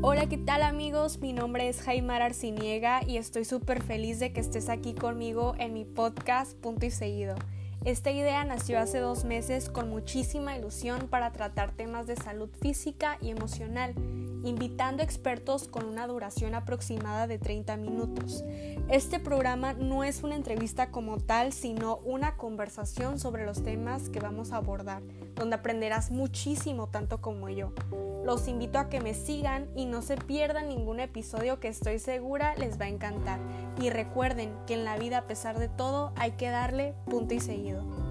Hola, ¿qué tal amigos? Mi nombre es Jaimar Arciniega y estoy súper feliz de que estés aquí conmigo en mi podcast Punto y Seguido. Esta idea nació hace dos meses con muchísima ilusión para tratar temas de salud física y emocional, invitando expertos con una duración aproximada de 30 minutos. Este programa no es una entrevista como tal, sino una conversación sobre los temas que vamos a abordar, donde aprenderás muchísimo tanto como yo. Los invito a que me sigan y no se pierdan ningún episodio que estoy segura les va a encantar. Y recuerden que en la vida a pesar de todo hay que darle punto y seguido.